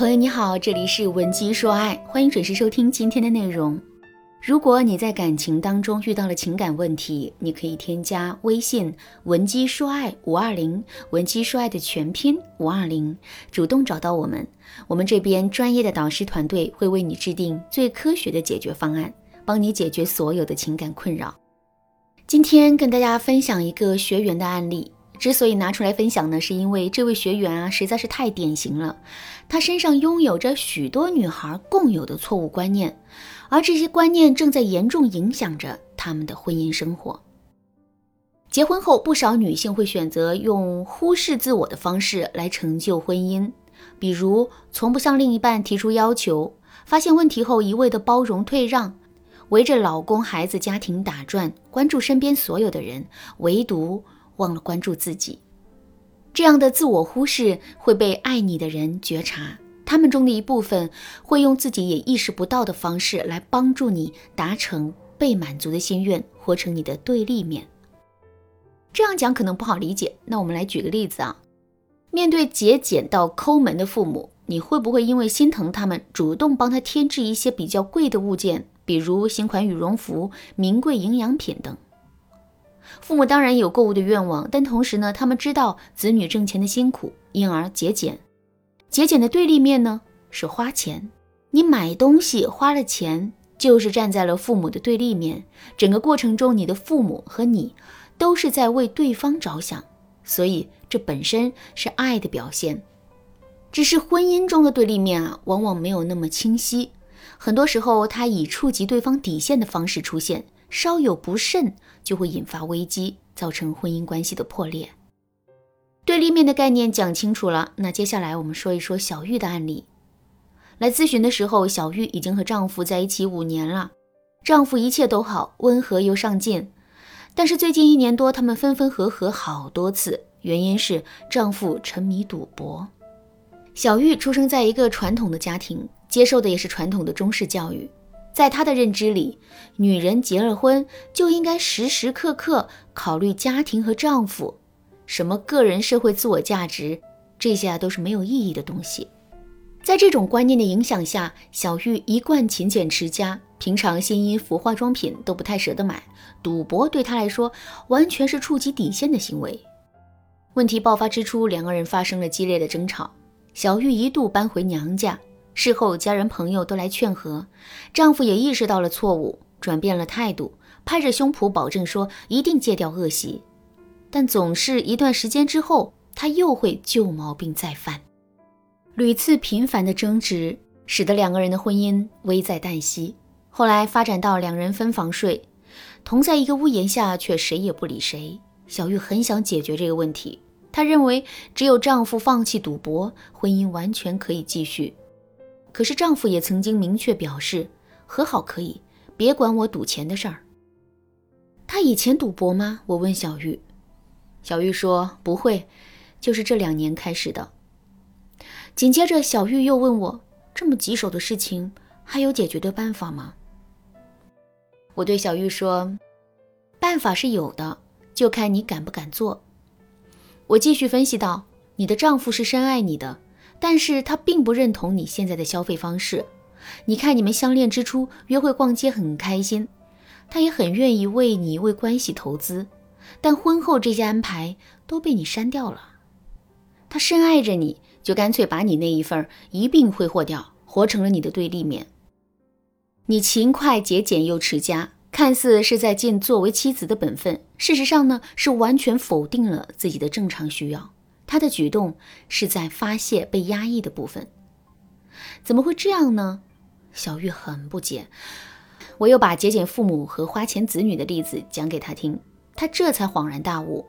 朋友你好，这里是文姬说爱，欢迎准时收听今天的内容。如果你在感情当中遇到了情感问题，你可以添加微信文姬说爱五二零，文姬说爱的全拼五二零，主动找到我们，我们这边专业的导师团队会为你制定最科学的解决方案，帮你解决所有的情感困扰。今天跟大家分享一个学员的案例。之所以拿出来分享呢，是因为这位学员啊实在是太典型了，他身上拥有着许多女孩共有的错误观念，而这些观念正在严重影响着他们的婚姻生活。结婚后，不少女性会选择用忽视自我的方式来成就婚姻，比如从不向另一半提出要求，发现问题后一味的包容退让，围着老公、孩子、家庭打转，关注身边所有的人，唯独。忘了关注自己，这样的自我忽视会被爱你的人觉察，他们中的一部分会用自己也意识不到的方式来帮助你达成被满足的心愿，活成你的对立面。这样讲可能不好理解，那我们来举个例子啊，面对节俭到抠门的父母，你会不会因为心疼他们，主动帮他添置一些比较贵的物件，比如新款羽绒服、名贵营养品等？父母当然有购物的愿望，但同时呢，他们知道子女挣钱的辛苦，因而节俭。节俭的对立面呢是花钱。你买东西花了钱，就是站在了父母的对立面。整个过程中，你的父母和你都是在为对方着想，所以这本身是爱的表现。只是婚姻中的对立面啊，往往没有那么清晰，很多时候它以触及对方底线的方式出现。稍有不慎，就会引发危机，造成婚姻关系的破裂。对立面的概念讲清楚了，那接下来我们说一说小玉的案例。来咨询的时候，小玉已经和丈夫在一起五年了，丈夫一切都好，温和又上进。但是最近一年多，他们分分合合好多次，原因是丈夫沉迷赌博。小玉出生在一个传统的家庭，接受的也是传统的中式教育。在他的认知里，女人结了婚就应该时时刻刻考虑家庭和丈夫，什么个人社会自我价值，这些都是没有意义的东西。在这种观念的影响下，小玉一贯勤俭持家，平常新衣服、化妆品都不太舍得买，赌博对她来说完全是触及底线的行为。问题爆发之初，两个人发生了激烈的争吵，小玉一度搬回娘家。事后，家人朋友都来劝和，丈夫也意识到了错误，转变了态度，拍着胸脯保证说一定戒掉恶习。但总是一段时间之后，他又会旧毛病再犯。屡次频繁的争执，使得两个人的婚姻危在旦夕。后来发展到两人分房睡，同在一个屋檐下，却谁也不理谁。小玉很想解决这个问题，她认为只有丈夫放弃赌博，婚姻完全可以继续。可是丈夫也曾经明确表示，和好可以，别管我赌钱的事儿。他以前赌博吗？我问小玉。小玉说不会，就是这两年开始的。紧接着，小玉又问我，这么棘手的事情，还有解决的办法吗？我对小玉说，办法是有的，就看你敢不敢做。我继续分析道，你的丈夫是深爱你的。但是他并不认同你现在的消费方式。你看，你们相恋之初约会逛街很开心，他也很愿意为你为关系投资。但婚后这些安排都被你删掉了。他深爱着你，就干脆把你那一份一并挥霍掉，活成了你的对立面。你勤快节俭又持家，看似是在尽作为妻子的本分，事实上呢，是完全否定了自己的正常需要。他的举动是在发泄被压抑的部分，怎么会这样呢？小玉很不解。我又把节俭父母和花钱子女的例子讲给他听，他这才恍然大悟。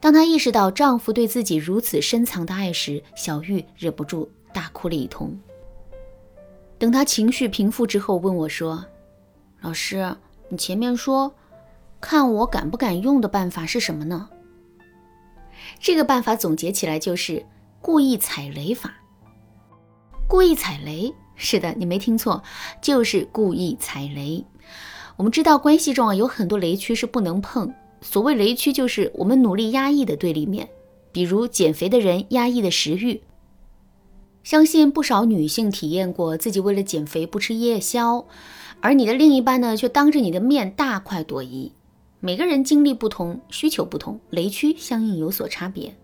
当他意识到丈夫对自己如此深藏的爱时，小玉忍不住大哭了一通。等他情绪平复之后，问我说：“老师，你前面说看我敢不敢用的办法是什么呢？”这个办法总结起来就是故意踩雷法。故意踩雷，是的，你没听错，就是故意踩雷。我们知道关系中啊有很多雷区是不能碰。所谓雷区，就是我们努力压抑的对立面，比如减肥的人压抑的食欲。相信不少女性体验过自己为了减肥不吃夜宵，而你的另一半呢却当着你的面大快朵颐。每个人经历不同，需求不同，雷区相应有所差别。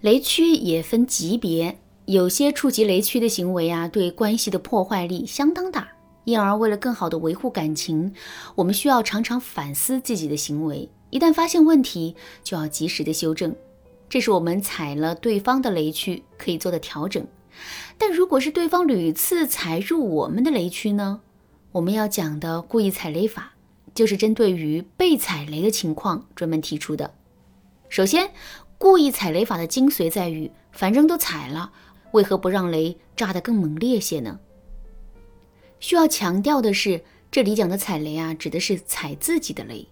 雷区也分级别，有些触及雷区的行为啊，对关系的破坏力相当大。因而，为了更好的维护感情，我们需要常常反思自己的行为。一旦发现问题，就要及时的修正。这是我们踩了对方的雷区可以做的调整。但如果是对方屡次踩入我们的雷区呢？我们要讲的故意踩雷法，就是针对于被踩雷的情况专门提出的。首先，故意踩雷法的精髓在于，反正都踩了，为何不让雷炸得更猛烈些呢？需要强调的是，这里讲的踩雷啊，指的是踩自己的雷。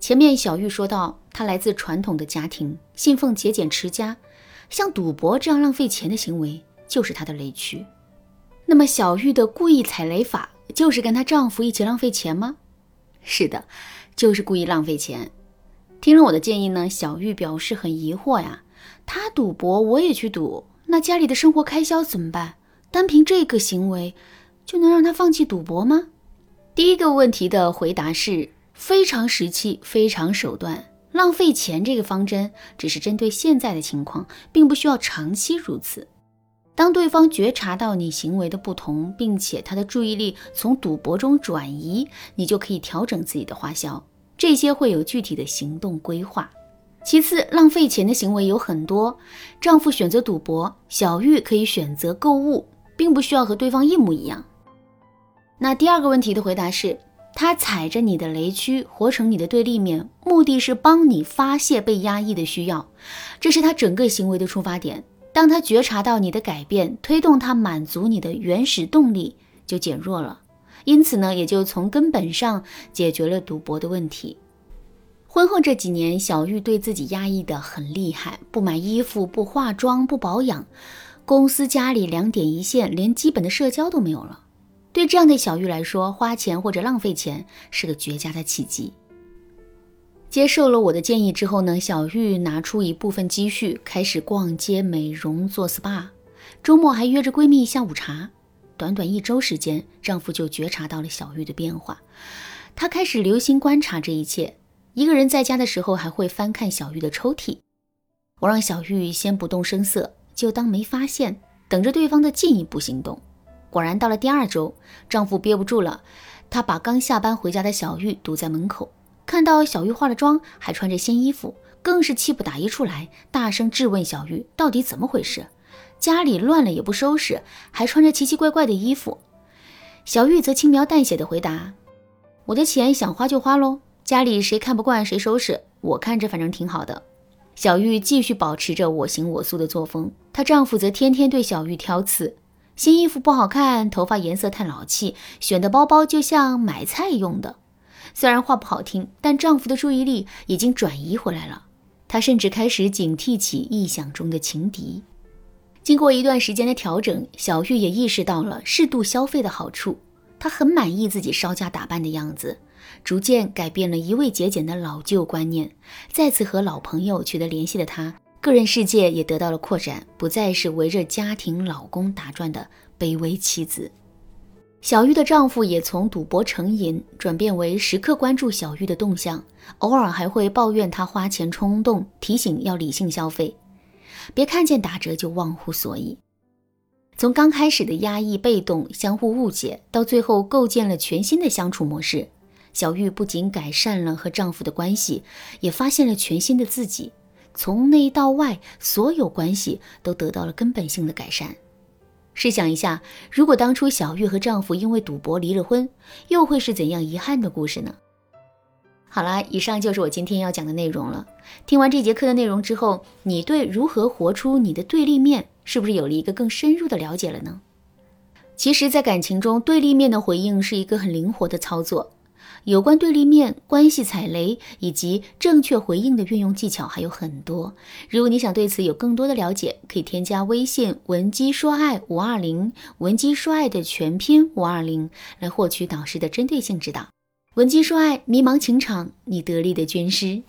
前面小玉说到，她来自传统的家庭，信奉节俭持家，像赌博这样浪费钱的行为就是她的雷区。那么，小玉的故意踩雷法就是跟她丈夫一起浪费钱吗？是的，就是故意浪费钱。听了我的建议呢，小玉表示很疑惑呀。他赌博，我也去赌，那家里的生活开销怎么办？单凭这个行为。就能让他放弃赌博吗？第一个问题的回答是非常时期、非常手段。浪费钱这个方针只是针对现在的情况，并不需要长期如此。当对方觉察到你行为的不同，并且他的注意力从赌博中转移，你就可以调整自己的花销。这些会有具体的行动规划。其次，浪费钱的行为有很多。丈夫选择赌博，小玉可以选择购物，并不需要和对方一模一样。那第二个问题的回答是，他踩着你的雷区，活成你的对立面，目的是帮你发泄被压抑的需要，这是他整个行为的出发点。当他觉察到你的改变，推动他满足你的原始动力就减弱了，因此呢，也就从根本上解决了赌博的问题。婚后这几年，小玉对自己压抑的很厉害，不买衣服，不化妆，不保养，公司家里两点一线，连基本的社交都没有了。对这样的小玉来说，花钱或者浪费钱是个绝佳的契机。接受了我的建议之后呢，小玉拿出一部分积蓄，开始逛街、美容、做 SPA，周末还约着闺蜜下午茶。短短一周时间，丈夫就觉察到了小玉的变化。他开始留心观察这一切。一个人在家的时候，还会翻看小玉的抽屉。我让小玉先不动声色，就当没发现，等着对方的进一步行动。果然，到了第二周，丈夫憋不住了，他把刚下班回家的小玉堵在门口，看到小玉化了妆，还穿着新衣服，更是气不打一处来，大声质问小玉到底怎么回事，家里乱了也不收拾，还穿着奇奇怪怪的衣服。小玉则轻描淡写的回答：“我的钱想花就花喽，家里谁看不惯谁收拾，我看着反正挺好的。”小玉继续保持着我行我素的作风，她丈夫则天天对小玉挑刺。新衣服不好看，头发颜色太老气，选的包包就像买菜用的。虽然话不好听，但丈夫的注意力已经转移回来了。她甚至开始警惕起臆想中的情敌。经过一段时间的调整，小玉也意识到了适度消费的好处。她很满意自己稍加打扮的样子，逐渐改变了一味节俭的老旧观念。再次和老朋友取得联系的她。个人世界也得到了扩展，不再是围着家庭老公打转的卑微妻子。小玉的丈夫也从赌博成瘾转变为时刻关注小玉的动向，偶尔还会抱怨她花钱冲动，提醒要理性消费，别看见打折就忘乎所以。从刚开始的压抑、被动、相互误解，到最后构建了全新的相处模式。小玉不仅改善了和丈夫的关系，也发现了全新的自己。从内到外，所有关系都得到了根本性的改善。试想一下，如果当初小玉和丈夫因为赌博离了婚，又会是怎样遗憾的故事呢？好啦，以上就是我今天要讲的内容了。听完这节课的内容之后，你对如何活出你的对立面，是不是有了一个更深入的了解了呢？其实，在感情中，对立面的回应是一个很灵活的操作。有关对立面、关系踩雷以及正确回应的运用技巧还有很多。如果你想对此有更多的了解，可以添加微信文姬说爱五二零，文姬说爱的全拼五二零，来获取导师的针对性指导。文姬说爱，迷茫情场，你得力的军师。